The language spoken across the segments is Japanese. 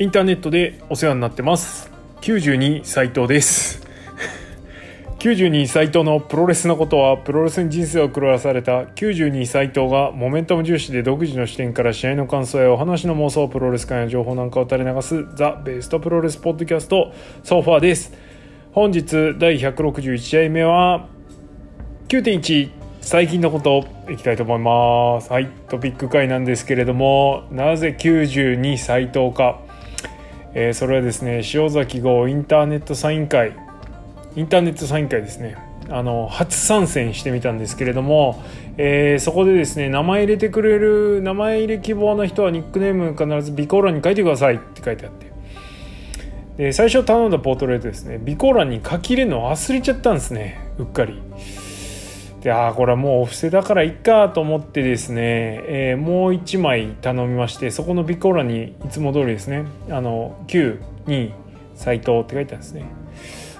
インターネットでお世話になってます。92斉藤です。92斉藤のプロレスのことはプロレスに人生を狂わされた。92斉藤がモメンタム重視で独自の視点から試合の感想やお話の妄想プロレス界の情報なんかを垂れ流すザ・ベストプロレスポッドキャストソファーです。本日第161試合目は9.1最近のこといきたいと思います。はいトピック回なんですけれどもなぜ92斉藤か。えー、それはですね塩崎号インターネットサイン会インターネットサイン会ですねあの初参戦してみたんですけれども、えー、そこでですね名前入れてくれる名前入れ希望の人はニックネーム必ず備考欄に書いてくださいって書いてあってで最初頼んだポートレートですね備考欄に書き入れるの忘れちゃったんですねうっかり。でああこれはもうお布施だからいっかと思ってですね、えー、もう1枚頼みましてそこのビコーラにいつも通りですねあの92斎藤って書いてあるんですね。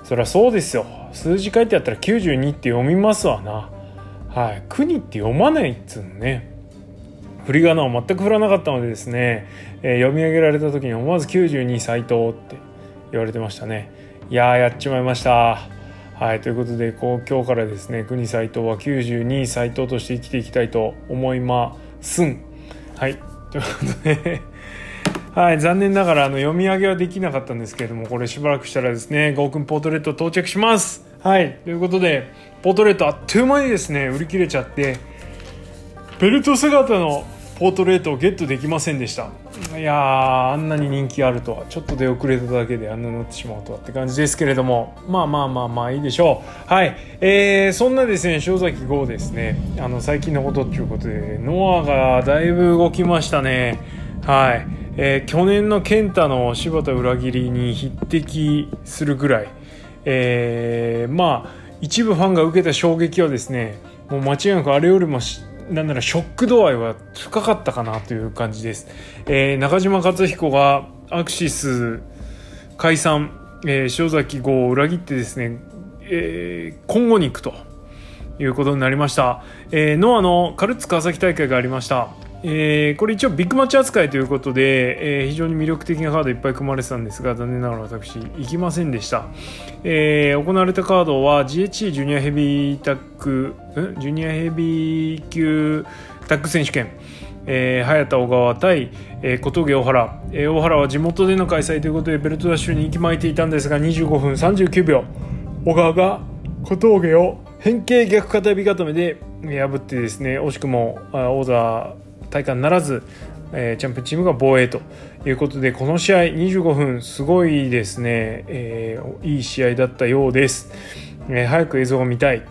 そりゃそうですよ。数字書いてあったら92って読みますわな。はい。国って読まないっつうのね。振り仮名を全く振らなかったのでですね、えー、読み上げられた時に思わず92斎藤って言われてましたね。いややっちまいました。はいということでこう今日からですね国斎藤は92斎藤として生きていきたいと思いますん。はいということで はい、残念ながらあの読み上げはできなかったんですけれどもこれしばらくしたらですねゴーくんポートレート到着します。はいということでポートレートあっという間にですね売り切れちゃってベルト姿のポートレートをゲットできませんでした。いやあんなに人気あるとは。ちょっと出遅れただけであんなになってしまうとはって感じですけれども。まあまあまあまあいいでしょう。はい。えー、そんなですね塩崎豪ですね。あの最近のことっていうことでノアがだいぶ動きましたね。はい。えー、去年の健太の柴田裏切りに匹敵するぐらい、えー、まあ一部ファンが受けた衝撃はですねもう間違いなくあれよりもなんならショック度合いは深かったかなという感じです。えー、中島克彦がアクシス解散、えー、塩崎号を裏切ってですね、えー、今後に行くということになりました。えー、ノアのカルツ川崎大会がありました。えー、これ一応ビッグマッチ扱いということで、えー、非常に魅力的なカードいっぱい組まれてたんですが残念ながら私行きませんでした、えー、行われたカードは GHC ジュニアヘビータックジュニアヘビー級タッグ選手権。えー、早田小川対、えー、小峠大原、えー、大原は地元での開催ということでベルトダッシュに行きまいていたんですが25分39秒。小川が小峠を変形逆片指固めで破ってですね惜しくも王座体感ならず、えー、チャンピオンチームが防衛ということでこの試合25分すごいですね、えー、いい試合だったようです、えー、早く映像が見たい。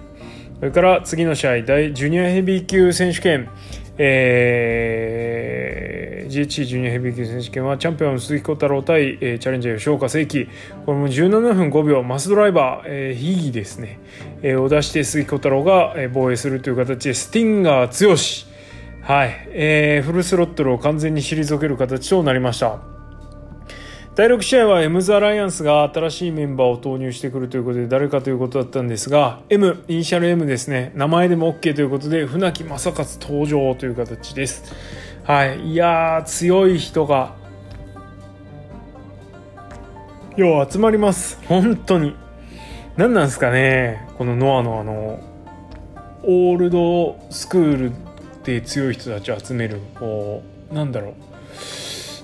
それから次の試合大ジュニアヘビー級選手権。えー、GHC ジュニアヘビー級選手権はチャンピオン鈴木小太郎対、えー、チャレンジャー吉岡聖輝。これも17分5秒マスドライバー、えー、ヒギですね、えー、を出して鈴木小太郎が、防衛するという形でスティンガー強はい、えー、フルスロットルを完全に退ける形となりました。第6試合はエムズ・アライアンスが新しいメンバーを投入してくるということで誰かということだったんですが M イニシャル M ですね。名前でも OK ということで船木正勝登場という形です。はい。いやー強い人がよう集まります。本当に。何なんですかね。このノアのあのオールドスクールって強い人たちを集めるこうなんだろう。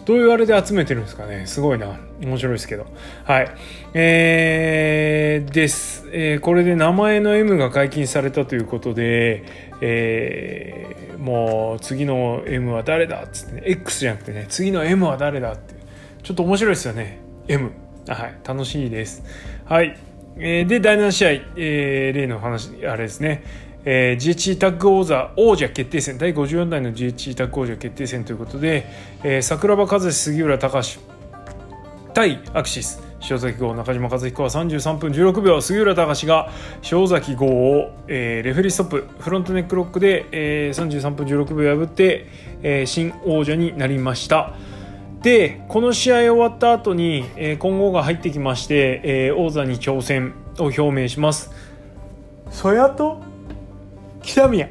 どういうあれで集めてるんですかね。すごいな。面白いですけど。はい。えー、です、えー、これで名前の M が解禁されたということでえー、もう次の M は誰だっつって、ね、X じゃなくてね次の M は誰だって。ちょっと面白いですよね。M はい。楽しいです。はい。えー、で第7試合、えー、例の話あれですね。えー、GHC タッグ王座王者決定戦第54代の GHC タッグ王者決定戦ということで、えー、桜庭和志杉浦隆対アクシス塩崎号中島和彦は33分16秒杉浦隆が塩崎号を、えー、レフェリーストップフロントネックロックで、えー、33分16秒破って、えー、新王者になりました。でこの試合終わった後に、えー、今後が入ってきまして、えー、王座に挑戦を表明します。そやと？北宮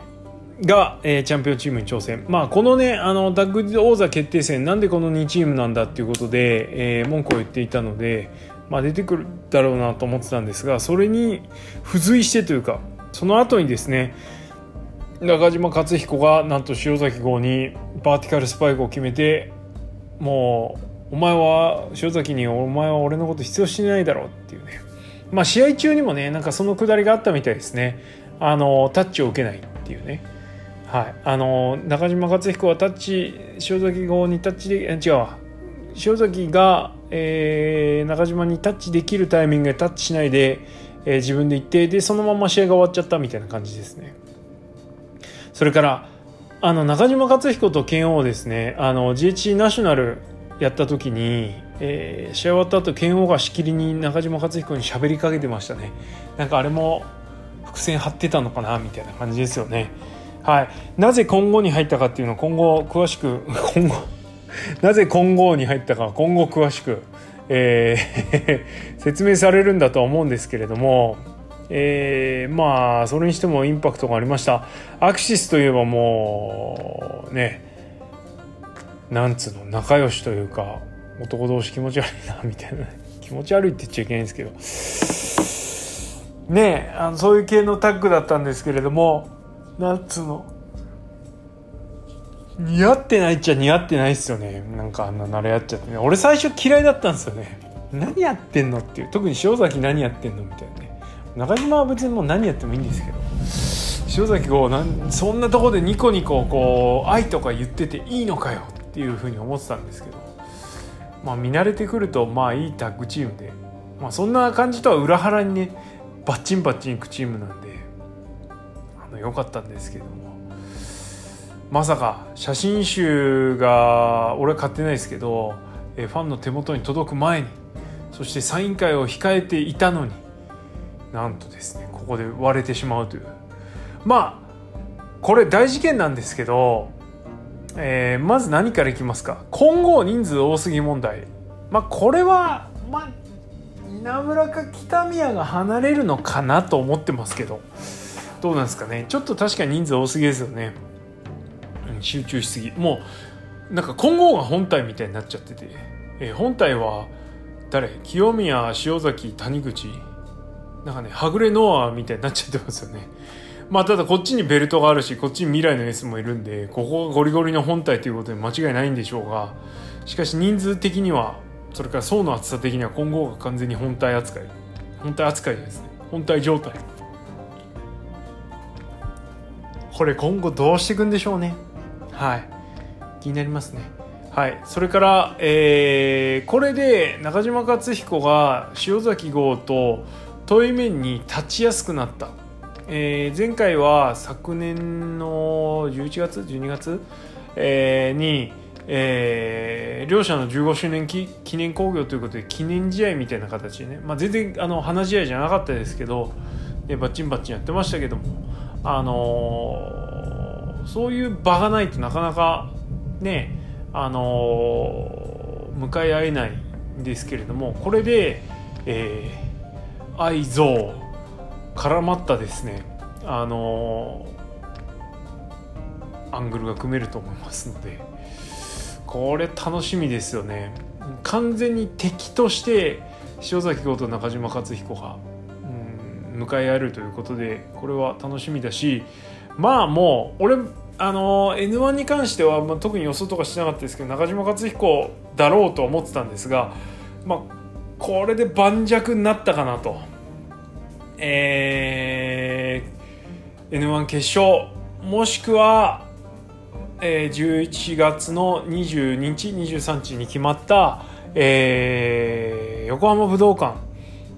が、えー、チャンピオンチームに挑戦、まあ、このねあのタッグ王座決定戦なんでこの2チームなんだっていうことで、えー、文句を言っていたので、まあ、出てくるだろうなと思ってたんですがそれに付随してというかその後にですね中島克彦がなんと塩崎号にバーティカルスパイクを決めてもうお前は塩崎にお前は俺のこと必要してないだろうっていうね。まあ試合中にもねなんかそのくだりがあったみたいですね。あのタッチを受けないっていうね。はい。あの中島克彦はタッチ塩崎号にタッチで違うわ。塩崎が、えー、中島にタッチできるタイミングでタッチしないで、えー、自分で行ってでそのまま試合が終わっちゃったみたいな感じですね。それからあの中島克彦と剣王ですね。あの GHC ナショナルやった時に、えー、試合終わった後剣王がしきりに中島克彦に喋りかけてましたね。なんかあれも伏線張ってたのかなみたいな感じですよね。はい。なぜ今後に入ったかっていうのを今後詳しく 今後なぜ今後に入ったか今後詳しく、えー 説明されるんだとは思うんですけれどもえー、まあそれにしてもインパクトがありました。アクシスといえばもうねなんつうの仲良しというか男同士気持ち悪いなみたいな。気持ち悪いって言っちゃいけないんですけど。ねあのそういう系のタッグだったんですけれどもなんつうの？似合ってないっちゃ似合ってないっすよね。なんかあんな慣れ合っちゃってね。俺最初嫌いだったんですよね。何やってんのっていう。特に塩崎何やってんのみたいなね。中島は別にもう何やってもいいんですけど。塩崎こうなんそんなとこでニコニコこう愛とか言ってていいのかよっていうふうに思ってたんですけど。まあ見慣れてくるとまあいいタッグチームで、まあ、そんな感じとは裏腹にねバッチンバッチンいくチームなんであの良かったんですけども。まさか写真集が俺は買ってないですけどえファンの手元に届く前にそしてサイン会を控えていたのになんとですねここで割れてしまうという。まあこれ大事件なんですけど、えー、まず何からいきますか？今後人数多すぎ問題。まあこれはまあ稲村か北宮が離れるのかなと思ってますけど。どうなんですかね。ちょっと確かに人数多すぎですよね、うん、集中しすぎ。もうなんか今後が本体みたいになっちゃってて、えー、本体は誰？清宮塩崎谷口？なんかねはぐれノアみたいになっちゃってますよね。まあただこっちにベルトがあるしこっちに未来の S もいるんでここがゴリゴリの本体ということで間違いないんでしょうが。しかし人数的にはそれから層の厚さ的には今後が完全に本体扱い。本体扱いですね。本体状態。これ今後どうしていくんでしょうね。はい。気になりますね。はい。それから、えー、これで中島克彦が塩崎号と遠い面に立ちやすくなった、えー、前回は昨年の11月12月、えー、に、えー、両者の15周年記念興行ということで記念試合みたいな形でね、まあ、全然あの話し合いじゃなかったですけど、ね、バッチンバッチンやってましたけども、あのー、そういう場がないとなかなかね、あのー、向かい合えないんですけれどもこれで、えー愛憎絡まったですね。あのアングルが組めると思いますので。これ楽しみですよね完全に敵として塩崎豪と中島克彦が、うん、向かい合えるということでこれは楽しみだしまあもう俺あの N1 に関しては、まあ、特に予想とかしなかったですけど中島克彦だろうと思ってたんですがまあこれで盤石になったかなと。えー、N1 決勝もしくは、えー、11月の22日23日に決まった、えー、横浜武道館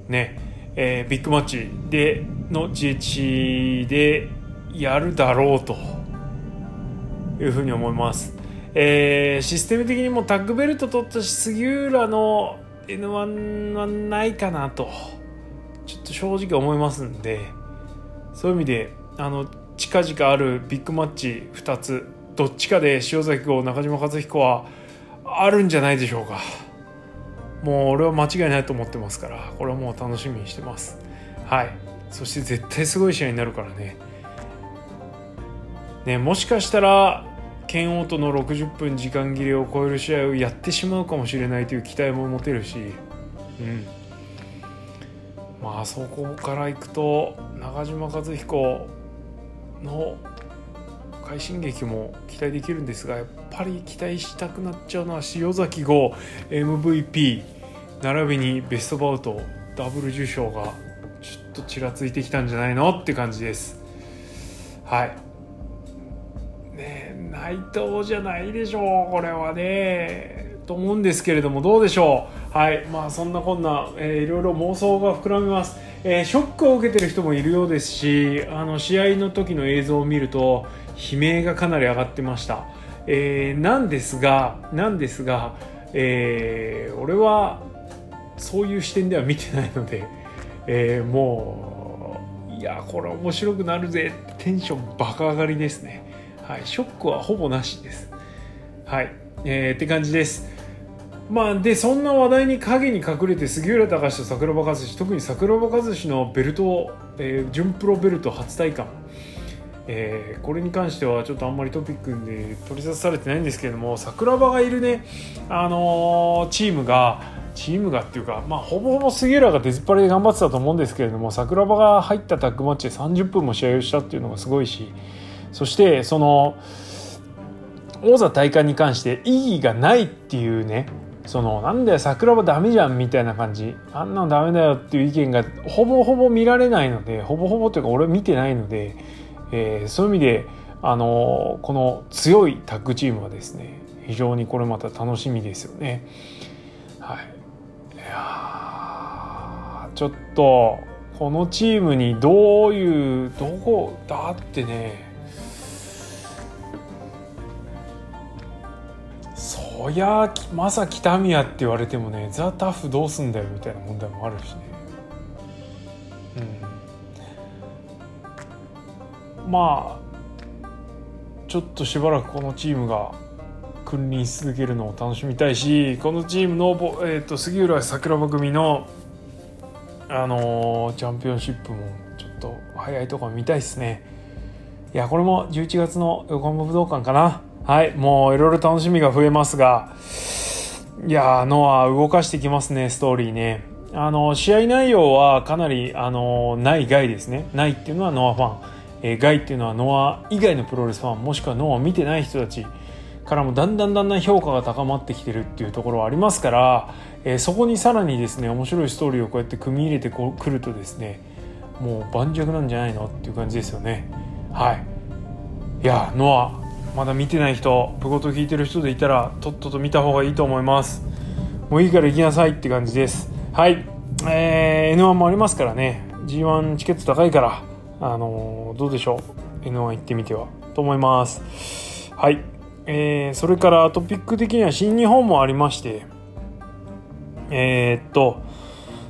ね、えー、ビッグマッチでの GH でやるだろうというふうに思います。えー、システム的にもタッグベルト取ったし杉浦の N1 はないかなとちょっと正直思いますんでそういう意味であの近々あるビッグマッチ2つどっちかで塩崎号中島和彦はあるんじゃないでしょうか。もう俺は間違いないと思ってますからこれはもう楽しみにしてます。はい。そして絶対すごい試合になるからね。ね、もしかしたら剣王との60分時間切れを超える試合をやってしまうかもしれないという期待も持てるし、うん、まあそこからいくと中島和彦の快進撃も期待できるんですがやっぱり期待したくなっちゃうのは塩崎号 MVP 並びにベストバウトダブル受賞がちょっとちらついてきたんじゃないのって感じです。はい。ね内藤じゃないでしょうこれはね。と思うんですけれどもどうでしょう。はい。まあそんなこんな、えー、いろいろ妄想が膨らみます、えー、ショックを受けてる人もいるようですしあの試合の時の映像を見ると悲鳴がかなり上がってました、えー、なんですがなんですが、えー、俺はそういう視点では見てないので、えー、もういやこれ面白くなるぜ。テンションバカ上がりですね。はい。ショックはほぼなしです。はい、えー、って感じです。まあ、でそんな話題に陰に隠れて杉浦隆と桜庭和志特に桜庭和志のベルト、えー、準プロベルト初体感。えー、これに関してはちょっとあんまりトピックで取り沙汰されてないんですけれども桜庭がいるね、あのー、チームがチームがっていうか、まあ、ほぼほぼ杉浦が出ずっぱりで頑張ってたと思うんですけれども桜庭が入ったタッグマッチで30分も試合をしたっていうのがすごいしそしてその王座体感に関して意義がないっていうねそのなんだよ桜庭ダメじゃんみたいな感じあんなのダメだよっていう意見がほぼほぼ見られないのでほぼほぼというか俺見てないので。えー、そういう意味で、あのこの強いタッグチームはですね非常にこれまた楽しみですよね。はい、いやちょっとこのチームにどういうどこだってねそりゃまさ北宮って言われてもねザ・タフどうすんだよみたいな問題もあるしね。うんまあちょっとしばらくこのチームが君臨し続けるのを楽しみたいしこのチームの、えーと、杉浦桜庭組の、あのー、チャンピオンシップもちょっと早いところ見たいですね。いやこれも11月の横浜武道館かな。はいもういろいろ楽しみが増えますがいやノア動かしてきますねストーリーね。あの試合内容はかなりあのない外ですね。ないっていうのはノアファン。えー、ガイっていうのはノア以外のプロレスファンもしくはノアを見てない人たちからもだんだんだんだん評価が高まってきてるっていうところはありますから、えー、そこにさらにですね面白いストーリーをこうやって組み入れてこくるとですねもう盤石なんじゃないのっていう感じですよね。はい。いやノアまだ見てない人プゴト聞いてる人でいたらとっとと見た方がいいと思います。もういいから行きなさいって感じです。はい。えー、N1 もありますからね。G1 チケット高いから。あのどうでしょう？N1 行ってみてはと思います。はい。えー、それからトピック的には新日本もありまして。えー、っと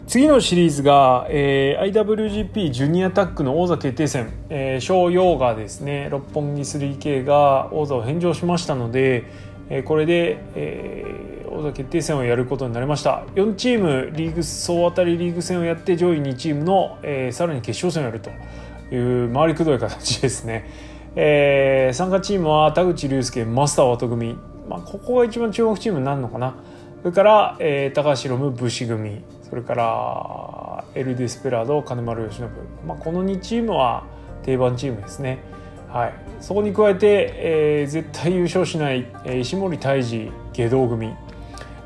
次のシリーズが、えー、IWGP ジュニアタッグの王座決定戦、えー、小陽がですね六本木 3K が王座を返上しましたので、えー、これで、えー、王座決定戦をやることになりました。4チームリーグ総当たりリーグ戦をやって上位2チームの、えー、さらに決勝戦をやると。いう回りくどい形ですね、えー、参加チームは田口竜介マスターワト組、まあ、ここが一番注目チームになるのかな。それから、えー、高橋宏夢武士組。それからエル・ディスペラード金丸義信、まあ、この2チームは定番チームですね。はい、そこに加えて、えー、絶対優勝しない、えー、石森泰治下道組。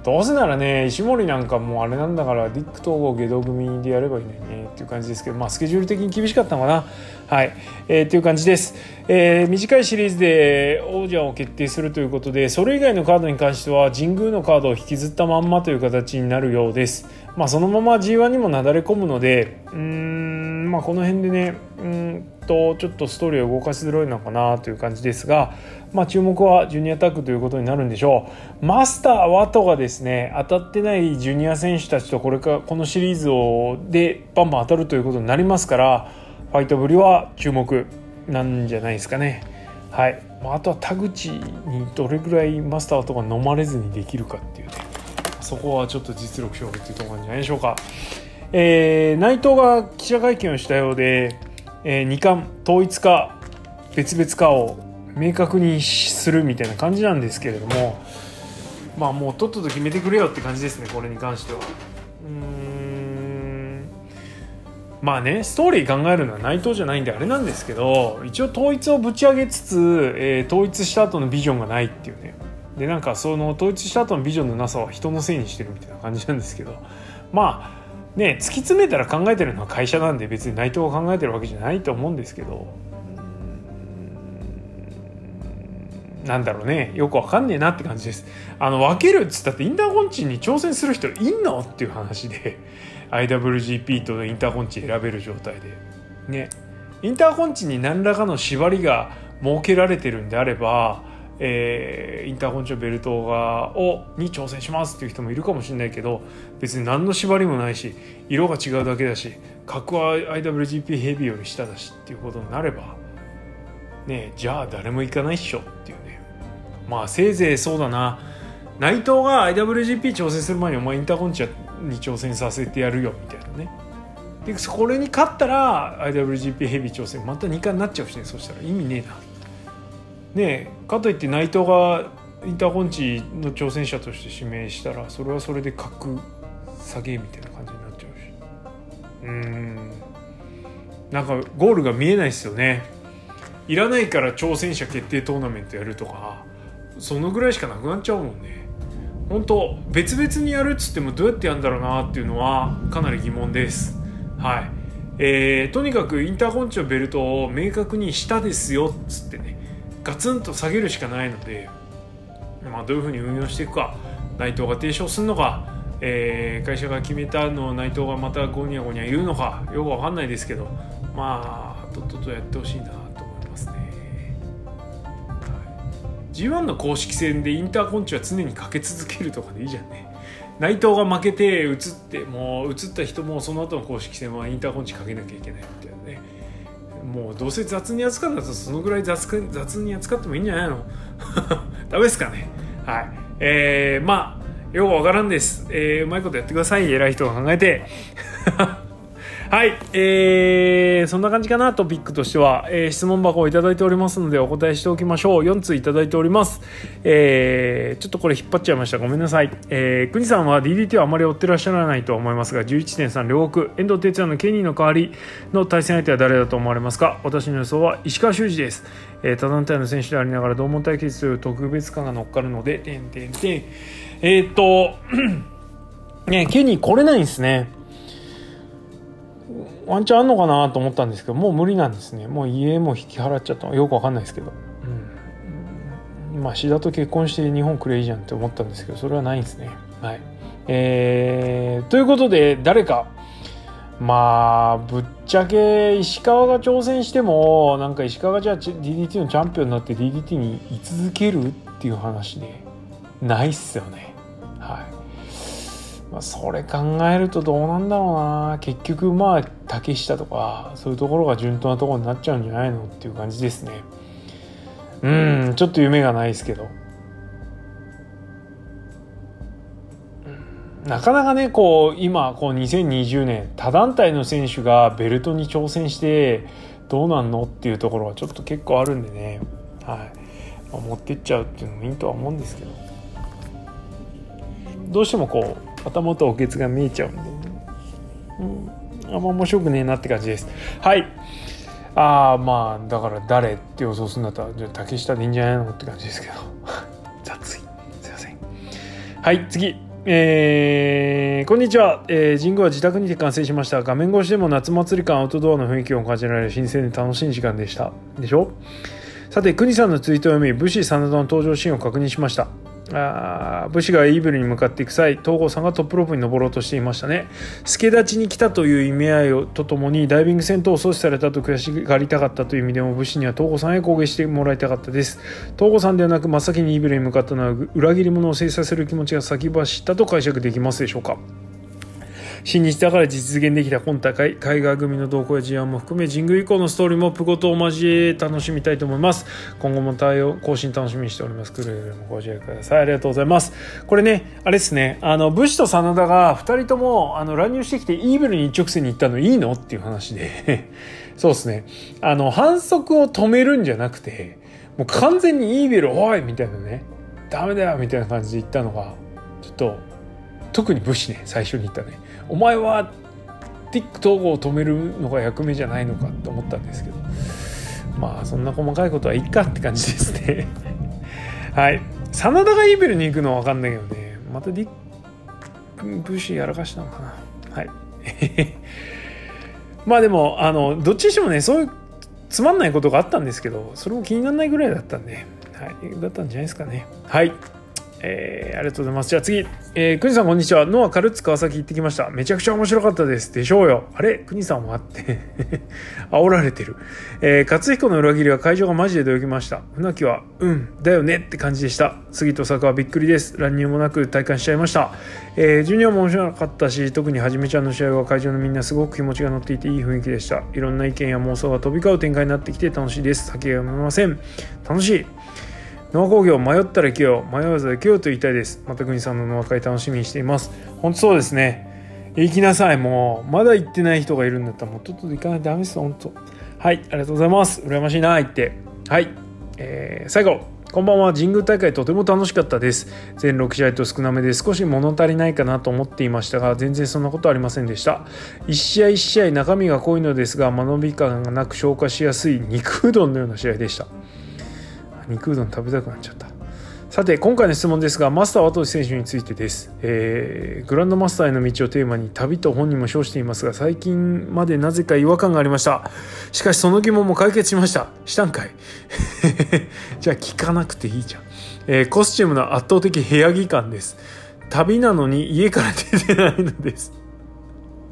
どうせならね石森なんかもうあれなんだからディック統合下道組でやればいいのにねっていう感じですけどまあスケジュール的に厳しかったのかな。はい、えー、っていう感じです、えー、短いシリーズで王者を決定するということでそれ以外のカードに関しては神宮のカードを引きずったまんまという形になるようです。まあそのまま G1 にもなだれ込むのでうーんまあこの辺でねうんとちょっとストーリーを動かしづらいのかなという感じですが、まあ、注目はジュニアタッグということになるんでしょうマスター・ワトがですね当たってないジュニア選手たちとこれからこのシリーズをでバンバン当たるということになりますからファイトぶりは注目なんじゃないですかね。はい、まあとは田口にどれぐらいマスターとか飲まれずにできるかっていうねそこはちょっと実力勝負っていうところなんじゃないでしょうか。えー、内藤が記者会見をしたようでえー、2冠統一か別々かを明確にするみたいな感じなんですけれどもまあもうとっとと決めてくれよって感じですねこれに関しては。うん。まあねストーリー考えるのは内藤じゃないんであれなんですけど一応統一をぶち上げつつ、えー、統一した後のビジョンがないっていうね。でなんかその統一した後のビジョンのなさは人のせいにしてるみたいな感じなんですけど。まあね突き詰めたら考えてるのは会社なんで別に内藤が考えてるわけじゃないと思うんですけど。なんだろうね。よくわかんねえなって感じです。あの分けるっつったってインターコンチに挑戦する人いんの？っていう話で。IWGP とインターコンチ選べる状態で。ね。インターコンチに何らかの縛りが設けられてるんであればえー、インターコンチのベルトがをに挑戦しますっていう人もいるかもしれないけど別に何の縛りもないし色が違うだけだし格は IWGP ヘビーより下だしっていうことになればねじゃあ誰も行かないっしょっていうね。まあせいぜいそうだな。内藤が IWGP 挑戦する前にお前インターコンチに挑戦させてやるよみたいなね。でこれに勝ったら IWGP ヘビー挑戦また2回になっちゃうしねそしたら。意味ねえな。ねえかといって内藤がインターコンチの挑戦者として指名したらそれはそれで格下げみたいな感じになっちゃうし。うん。なんかゴールが見えないですよね。いらないから挑戦者決定トーナメントやるとか。そのぐらいしかなくなっちゃうもんね。本当別々にやるっつってもどうやってやるんだろうなっていうのはかなり疑問です。はい。えー、とにかくインターコンチのベルトを明確にしたですよっつってね。ガツンと下げるしかないので、まあ、どういうふうに運用していくか内藤が提唱するのか、えー、会社が決めたのを内藤がまたゴニャゴニャ言うのかよくわかんないですけどまあとっととやってほしいな。G1 の公式戦でインターコンチは常にかけ続けるとかでいいじゃんね。内藤が負けて移ってもう移った人もその後の公式戦はインターコンチかけなきゃいけないみたいなね。もうどうせ雑に扱うんだったらそのぐらい雑雑に扱ってもいいんじゃないの？ダメですかね。はい。えー、まあよくわからんです、えー、うまいことやってください。偉い人が考えて。はい、えー、そんな感じかな、トピックとしては、えー、質問箱をいただいておりますので、お答えしておきましょう。4通いただいております。えー、ちょっとこれ引っ張っちゃいました。ごめんなさい。えー、国さんは DDT はあまり追ってらっしゃらないと思いますが、11.3両国、遠藤哲也のケニーの代わりの対戦相手は誰だと思われますか？私の予想は石川修司です。えー、他団体の選手でありながら、同門対決という特別感が乗っかるので、てんてんてん。えー、っと、ね、ケニー来れないんですね。ワンチャンあんのかなと思ったんですけどもう無理なんですね。もう家も引き払っちゃった。よくわかんないですけど、うん、まあ志田と結婚して日本くれいいじゃんって思ったんですけどそれはないんですね。はい。えー、ということで誰か。まあぶっちゃけ石川が挑戦してもなんか石川がじゃあ DDT のチャンピオンになって DDT に居続けるっていう話でないっすよね。はいまあ、それ考えるとどうなんだろうな。結局まあ竹下とかそういうところが順当なところになっちゃうんじゃないのっていう感じですね。うんちょっと夢がないですけど。なかなかねこう今こう2020年他団体の選手がベルトに挑戦してどうなんのっていうところはちょっと結構あるんでね、はい。まあ、持ってっちゃうっていうのもいいとは思うんですけど。どうしてもこう頭とおけつが見えちゃうんで、うん、あんま面白くねえなって感じです。はい。ああまあだから誰って予想するんだったらじゃ竹下でいいんじゃないのって感じですけど。雑い。すいません。はい次。えー、こんにちは、えー、神宮は自宅にて完成しました。画面越しでも夏祭り感アウトドアの雰囲気を感じられる新鮮で楽しい時間でした。でしょ？さて国さんのツイートを読み武士真田の登場シーンを確認しました。あ武士がイーブルに向かっていく際東郷さんがトップロープに登ろうとしていましたね。助立ちに来たという意味合いとともにダイビング戦闘を阻止されたと悔しがりたかったという意味でも武士には東郷さんへ攻撃してもらいたかったです。東郷さんではなく真っ先にイーブルに向かったのは裏切り者を制裁する気持ちが先走ったと解釈できますでしょうか。新日だから実現できた今大会海外組の動向や事案も含め神宮以降のストーリーもプゴと交え楽しみたいと思います。今後も対応更新楽しみにしております。くれぐれもご自愛ください。ありがとうございます。これねあれですね。あの武士と真田が2人ともあの乱入してきてイーブルに一直線に行ったのいいのっていう話で。そうですね。あの反則を止めるんじゃなくてもう完全にイーベルおいみたいなね。ダメだよみたいな感じで言ったのがちょっと特に武士ね最初に言ったね。お前は TikTok を止めるのが役目じゃないのかって思ったんですけど。まあそんな細かいことはいいかって感じですね。はい。真田がイーベルに行くのは分かんないけどね。またディック・ブシやらかしたのかな。はい。まあでもあのどっちにしてもねそういうつまんないことがあったんですけどそれも気にならないぐらいだったんで、はい、だったんじゃないですかね。はい。えー、ありがとうございます。じゃあ次。えー、国さんこんにちは。ノアカルツ川崎行ってきました。めちゃくちゃ面白かったです。でしょうよ。あれ？国さんはって 煽られてる。えー、勝彦の裏切りは会場がマジでどよきました。船木は、うん、だよねって感じでした。杉と坂はびっくりです。乱入もなく体感しちゃいました。えー、ジュニアも面白かったし、特にはじめちゃんの試合は会場のみんなすごく気持ちが乗っていていい雰囲気でした。いろんな意見や妄想が飛び交う展開になってきて楽しいです。先が読めません。楽しい。ノア工業迷ったら行けよ迷わず行けよと言いたいです。また国さんのノア会楽しみにしています。本当そうですね。行きなさいもうまだ行ってない人がいるんだったらもうとっとと行かないとダメです本当。はいありがとうございます。羨ましいな言って。はい、えー、最後こんばんは。神宮大会とても楽しかったです。全6試合と少なめで少し物足りないかなと思っていましたが全然そんなことありませんでした。1試合1試合中身が濃いのですが間延び感がなく消化しやすい肉うどんのような試合でした。肉うどん食べたくなっちゃった。さて今回の質問ですがマスター渡選手についてです、えー、グランドマスターへの道をテーマに旅と本人も称していますが最近までなぜか違和感がありました。しかしその疑問も解決しました。したんかい? じゃあ聞かなくていいじゃん、えー、コスチュームの圧倒的部屋着感です。旅なのに家から出てないのです。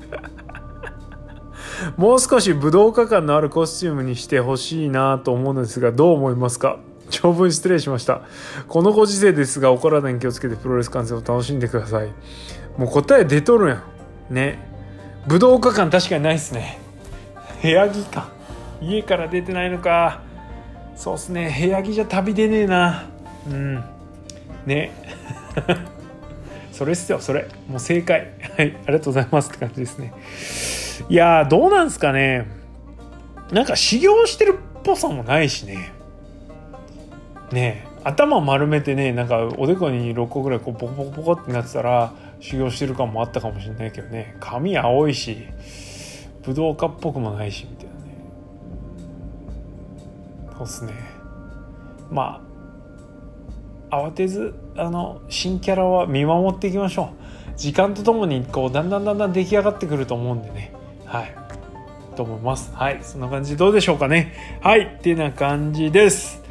もう少し武道家感のあるコスチュームにしてほしいなと思うのですがどう思いますか?長文失礼しました。このご時世ですが、お体に気をつけてプロレス観戦を楽しんでください。もう答え出とるやん。ね。武道家感確かにないっすね。部屋着か。家から出てないのか。そうっすね。部屋着じゃ旅出ねえな。うん。ね。それっすよ、それ。もう正解。はい。ありがとうございますって感じですね。いやどうなんすかね。なんか修行してるっぽさもないしね。ね頭丸めてねなんかおでこに6個ぐらいこうポコポコポコってなってたら修行してる感もあったかもしれないけどね。髪青いし武道家っぽくもないしみたいなね。そうっすね。まあ慌てずあの新キャラは見守っていきましょう。時間とともにこうだんだんだんだん出来上がってくると思うんでね。はい。と思います。はい。そんな感じどうでしょうかね。はい。ってな感じです。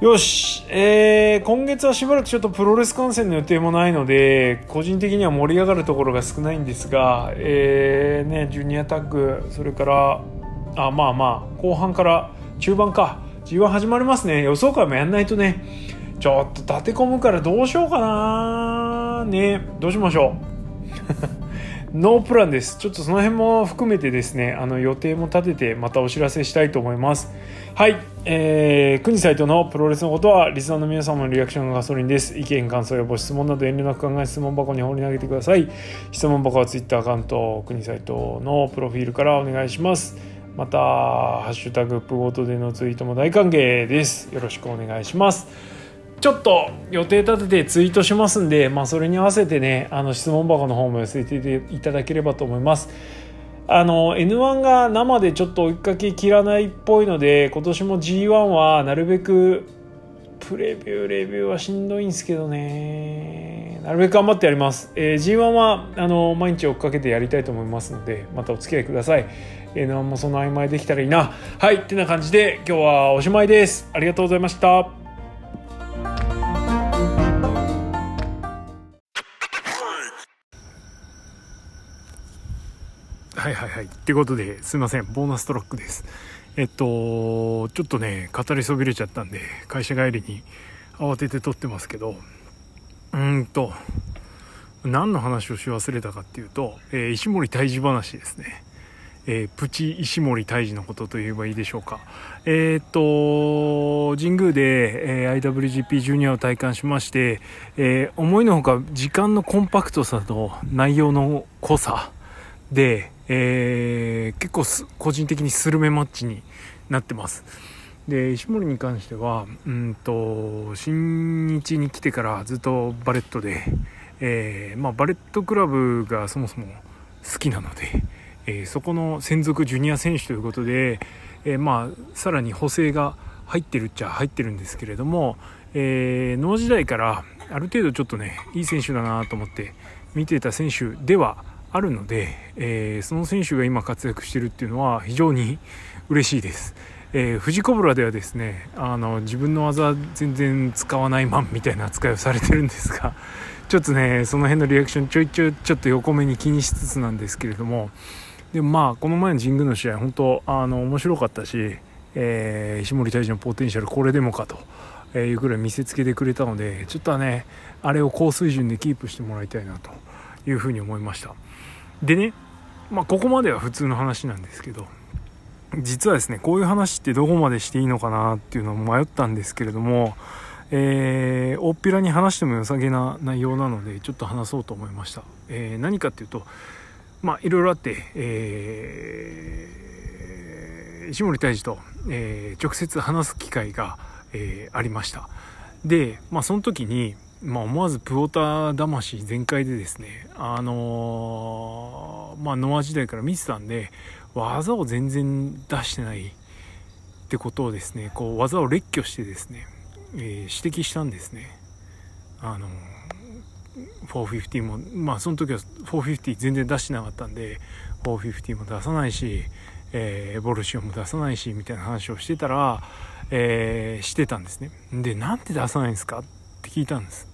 よし、えー、今月はしばらくちょっとプロレス観戦の予定もないので、個人的には盛り上がるところが少ないんですが、えー、ね、ジュニアタッグ、それから、あ、まあまあ、後半から中盤か、G1 始まりますね。予想会もやんないとね、ちょっと立て込むからどうしようかなね、どうしましょう。ノープランです。ちょっとその辺も含めてですね、あの予定も立ててまたお知らせしたいと思います。はい、えー、国サイトのプロレスのことは、リスナーの皆様のリアクションがガソリンです。意見、感想やご質問など遠慮なく考え質問箱に放り投げてください。質問箱は Twitter アカウント、国サイトのプロフィールからお願いします。また、ハッシュタグプゴートでのツイートも大歓迎です。よろしくお願いします。ちょっと予定立ててツイートしますんで、まあ、それに合わせてねあの質問箱の方も寄せていただければと思います。あの N1 が生でちょっと追いかけきらないっぽいので今年も G1 はなるべくプレビューレビューはしんどいんですけどね。なるべく頑張ってやります、えー、G1 はあの毎日追っかけてやりたいと思いますのでまたお付き合いください。N1 もその曖昧できたらいいな。はいってな感じで今日はおしまいです。ありがとうございました。ってことで、すいません。ボーナストラックです。えっと、ちょっとね、語りそびれちゃったんで、会社帰りに慌てて撮ってますけど、うんと、何の話をし忘れたかっていうと、えー、石森退治話ですね。えー、プチ石森退治のことと言えばいいでしょうか。えー、っと、神宮で、えー、IWGP ジュニアを体感しまして、え思いのほか時間のコンパクトさと内容の濃さで、えー、結構個人的にスルメマッチになってます。で石森に関してはうんと新日に来てからずっとバレットで、えー、まあ、バレットクラブがそもそも好きなので、えー、そこの専属ジュニア選手ということで、えー、まあ、さらに補正が入ってるっちゃ入ってるんですけれども、えー、時代からある程度ちょっとねいい選手だなと思って見てた選手ではあるので、えー、その選手が今活躍しているっていうのは非常に嬉しいです。えー、富士コブラではですねあの自分の技全然使わないマンみたいな扱いをされてるんですが ちょっとねその辺のリアクションちょいちょいちょっと横目に気にしつつなんですけれどもでもまあこの前の神宮の試合本当あの面白かったし、えー、石森大治のポテンシャルこれでもかというぐらい見せつけてくれたのでちょっとはねあれを高水準でキープしてもらいたいなというふうに思いましたでねまあここまでは普通の話なんですけど実はですねこういう話ってどこまでしていいのかなっていうのを迷ったんですけれどもえー、大っぴらに話しても良さげな内容なのでちょっと話そうと思いました、えー、何かっていうとまあいろいろあって、えー、石森泰治と、えー、直接話す機会が、えー、ありました。でまあその時に、まあ、思わずプオタ魂全開でですねあのー、まあノア時代から見てたんで技を全然出してないってことをですねこう技を列挙してですね、えー、指摘したんですね。あのー450もまあその時は450全然出してなかったんで450も出さないし、えー、エボルシオンも出さないしみたいな話をしてたら、えー、してたんですね。でなんで出さないんですかって聞いたんです。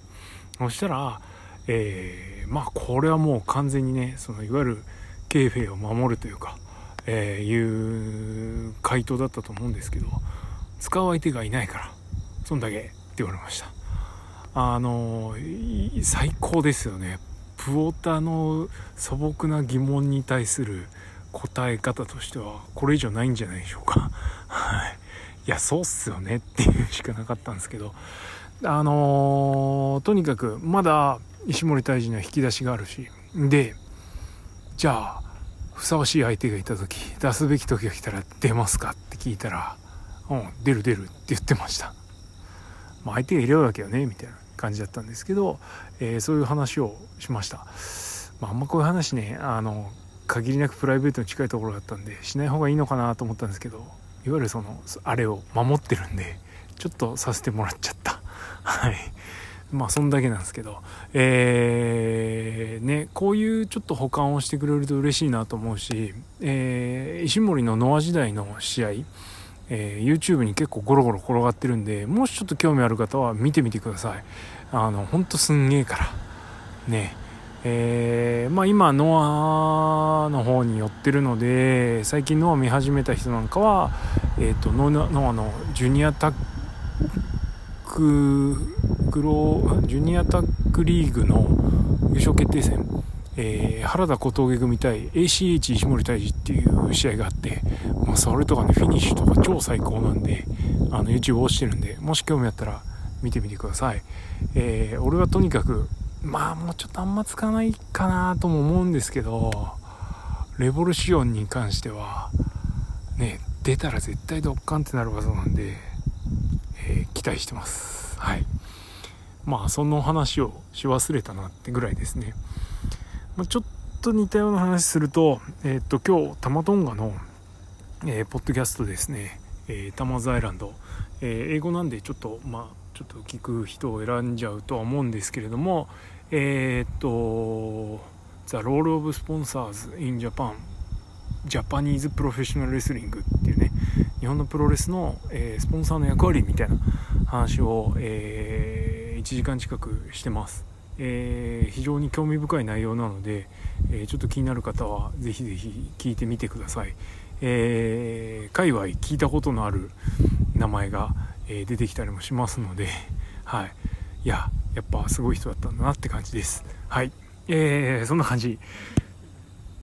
そしたら、えー、まあこれはもう完全にねそのいわゆるケーフェを守るというかえー、いう回答だったと思うんですけど使う相手がいないからそんだけって言われました。あの最高ですよね。プオタの素朴な疑問に対する答え方としてはこれ以上ないんじゃないでしょうか。はい。いやそうっすよねっていうしかなかったんですけどあのー、とにかくまだ石森泰治には引き出しがあるしでじゃあふさわしい相手がいた時出すべき時が来たら出ますかって聞いたら「うん出る出る」って言ってました、まあ、相手がいるわけよねみたいな感じだったんですけど、えー、そういう話をしました、まあ、あんまこういう話ねあの限りなくプライベートに近いところだったんでしない方がいいのかなと思ったんですけどいわゆるそのあれを守ってるんでちょっとさせてもらっちゃった はいまあそんだけなんですけど、えー、ね、こういうちょっと保管をしてくれると嬉しいなと思うし、えー、石森のノア時代の試合、えー、YouTube に結構ゴロゴロ転がってるんで、もしちょっと興味ある方は見てみてください。あの、ほんとすんげえから。ね。えー、まあ今ノアの方に寄ってるので最近ノア見始めた人なんかは、えーと、ノアのジュニアタックグロジュニアタックリーグの優勝決定戦、えー、原田小峠組対 ACH 石森泰治っていう試合があって、まあ、それとかねフィニッシュとか超最高なんであの YouTube を押してるんでもし興味あったら見てみてください、えー、俺はとにかくまあもうちょっとあんまつかないかなとも思うんですけどレボルシオンに関してはね出たら絶対ドッカンってなる技なんで、えー、期待してます。はい。まあその話をし忘れたなってぐらいですね、まあ、ちょっと似たような話するとえっ、と今日タマトンガの、えー、ポッドキャストですね、えー、タマズアイランド、え、英語なんでちょっとまあちょっと聞く人を選んじゃうとは思うんですけれどもえっ、と The Role of Sponsors in Japan ジャパニーズプロフェッショナルレスリングっていうね。日本のプロレスの、えー、スポンサーの役割みたいな話を、えー、1時間近くしてます、えー、非常に興味深い内容なので、えちょっと気になる方はぜひぜひ聞いてみてください、えー、界隈聞いたことのある名前が、え出てきたりもしますので はい。いややっぱすごい人だったんだなって感じです。はい。えー、そんな感じ。